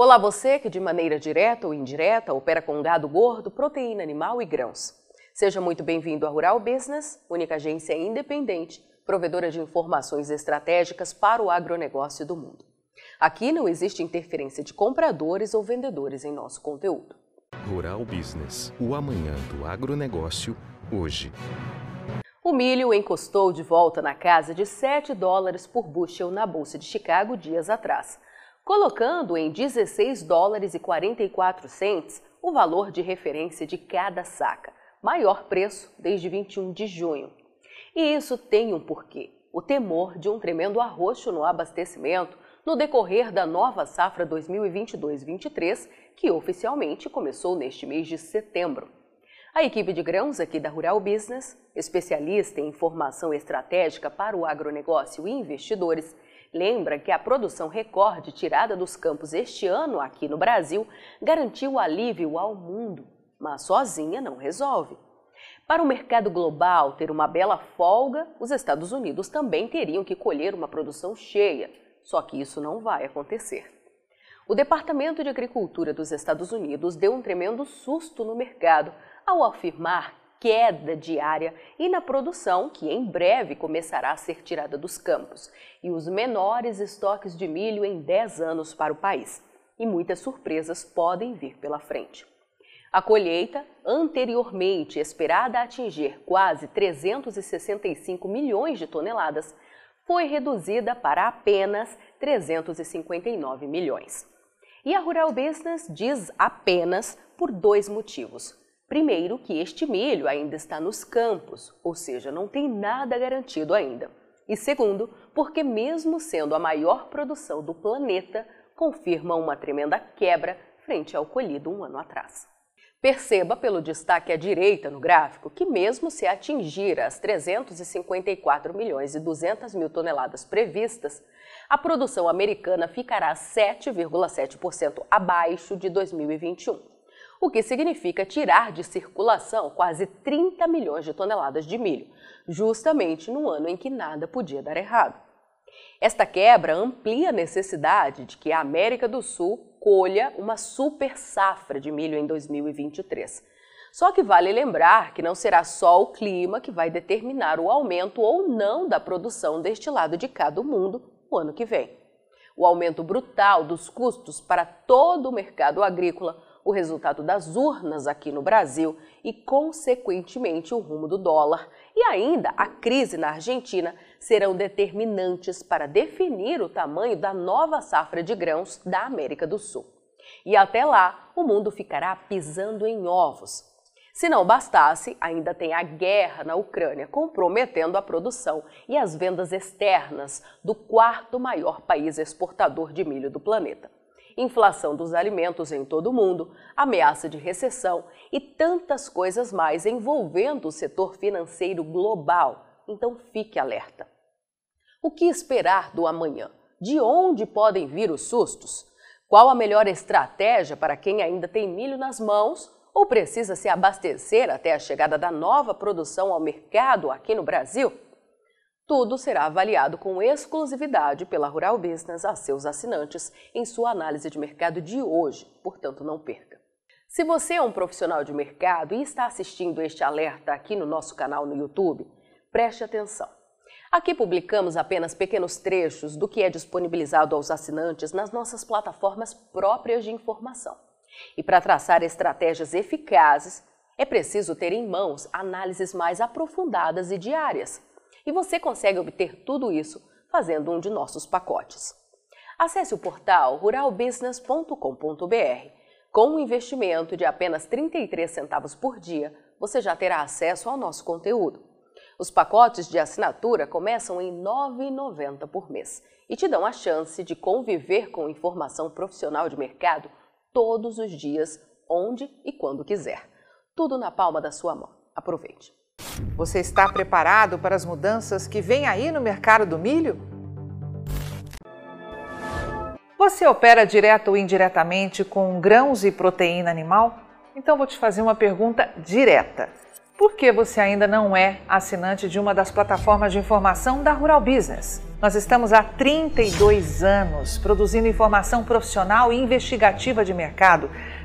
Olá você que de maneira direta ou indireta opera com gado gordo, proteína animal e grãos. Seja muito bem-vindo à Rural Business, única agência independente, provedora de informações estratégicas para o agronegócio do mundo. Aqui não existe interferência de compradores ou vendedores em nosso conteúdo. Rural Business, o amanhã do agronegócio, hoje. O milho encostou de volta na casa de 7 dólares por bushel na Bolsa de Chicago dias atrás colocando em 16 dólares e 44 centes o valor de referência de cada saca, maior preço desde 21 de junho. E isso tem um porquê: o temor de um tremendo arroxo no abastecimento no decorrer da nova safra 2022-23, que oficialmente começou neste mês de setembro. A equipe de grãos aqui da Rural Business, especialista em informação estratégica para o agronegócio e investidores, lembra que a produção recorde tirada dos campos este ano aqui no Brasil garantiu alívio ao mundo, mas sozinha não resolve. Para o mercado global ter uma bela folga, os Estados Unidos também teriam que colher uma produção cheia, só que isso não vai acontecer. O Departamento de Agricultura dos Estados Unidos deu um tremendo susto no mercado ao afirmar queda diária e na produção, que em breve começará a ser tirada dos campos, e os menores estoques de milho em 10 anos para o país. E muitas surpresas podem vir pela frente. A colheita, anteriormente esperada a atingir quase 365 milhões de toneladas, foi reduzida para apenas 359 milhões. E a Rural Business diz apenas por dois motivos. Primeiro, que este milho ainda está nos campos, ou seja, não tem nada garantido ainda. E segundo, porque, mesmo sendo a maior produção do planeta, confirma uma tremenda quebra frente ao colhido um ano atrás. Perceba pelo destaque à direita no gráfico que, mesmo se atingir as 354 milhões e 200 mil toneladas previstas, a produção americana ficará 7,7% abaixo de 2021 o que significa tirar de circulação quase 30 milhões de toneladas de milho, justamente no ano em que nada podia dar errado. Esta quebra amplia a necessidade de que a América do Sul colha uma super safra de milho em 2023. Só que vale lembrar que não será só o clima que vai determinar o aumento ou não da produção deste lado de cada mundo o ano que vem. O aumento brutal dos custos para todo o mercado agrícola o resultado das urnas aqui no Brasil e, consequentemente, o rumo do dólar e ainda a crise na Argentina serão determinantes para definir o tamanho da nova safra de grãos da América do Sul. E até lá, o mundo ficará pisando em ovos. Se não bastasse, ainda tem a guerra na Ucrânia comprometendo a produção e as vendas externas do quarto maior país exportador de milho do planeta inflação dos alimentos em todo o mundo, ameaça de recessão e tantas coisas mais envolvendo o setor financeiro global. Então fique alerta. O que esperar do amanhã? De onde podem vir os sustos? Qual a melhor estratégia para quem ainda tem milho nas mãos ou precisa se abastecer até a chegada da nova produção ao mercado aqui no Brasil? Tudo será avaliado com exclusividade pela Rural Business a seus assinantes em sua análise de mercado de hoje, portanto não perca. Se você é um profissional de mercado e está assistindo este alerta aqui no nosso canal no YouTube, preste atenção. Aqui publicamos apenas pequenos trechos do que é disponibilizado aos assinantes nas nossas plataformas próprias de informação. E para traçar estratégias eficazes, é preciso ter em mãos análises mais aprofundadas e diárias e você consegue obter tudo isso fazendo um de nossos pacotes. Acesse o portal ruralbusiness.com.br. Com um investimento de apenas 33 centavos por dia, você já terá acesso ao nosso conteúdo. Os pacotes de assinatura começam em R$ 9,90 por mês e te dão a chance de conviver com informação profissional de mercado todos os dias, onde e quando quiser. Tudo na palma da sua mão. Aproveite. Você está preparado para as mudanças que vêm aí no mercado do milho? Você opera direto ou indiretamente com grãos e proteína animal? Então vou te fazer uma pergunta direta. Por que você ainda não é assinante de uma das plataformas de informação da Rural Business? Nós estamos há 32 anos produzindo informação profissional e investigativa de mercado,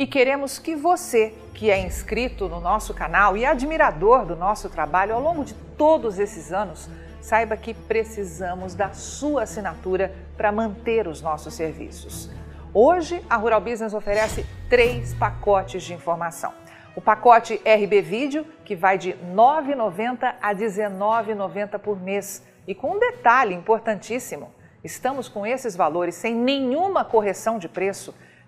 E queremos que você, que é inscrito no nosso canal e admirador do nosso trabalho ao longo de todos esses anos, saiba que precisamos da sua assinatura para manter os nossos serviços. Hoje, a Rural Business oferece três pacotes de informação. O pacote RB Vídeo, que vai de R$ 9,90 a R$ 19,90 por mês. E com um detalhe importantíssimo: estamos com esses valores sem nenhuma correção de preço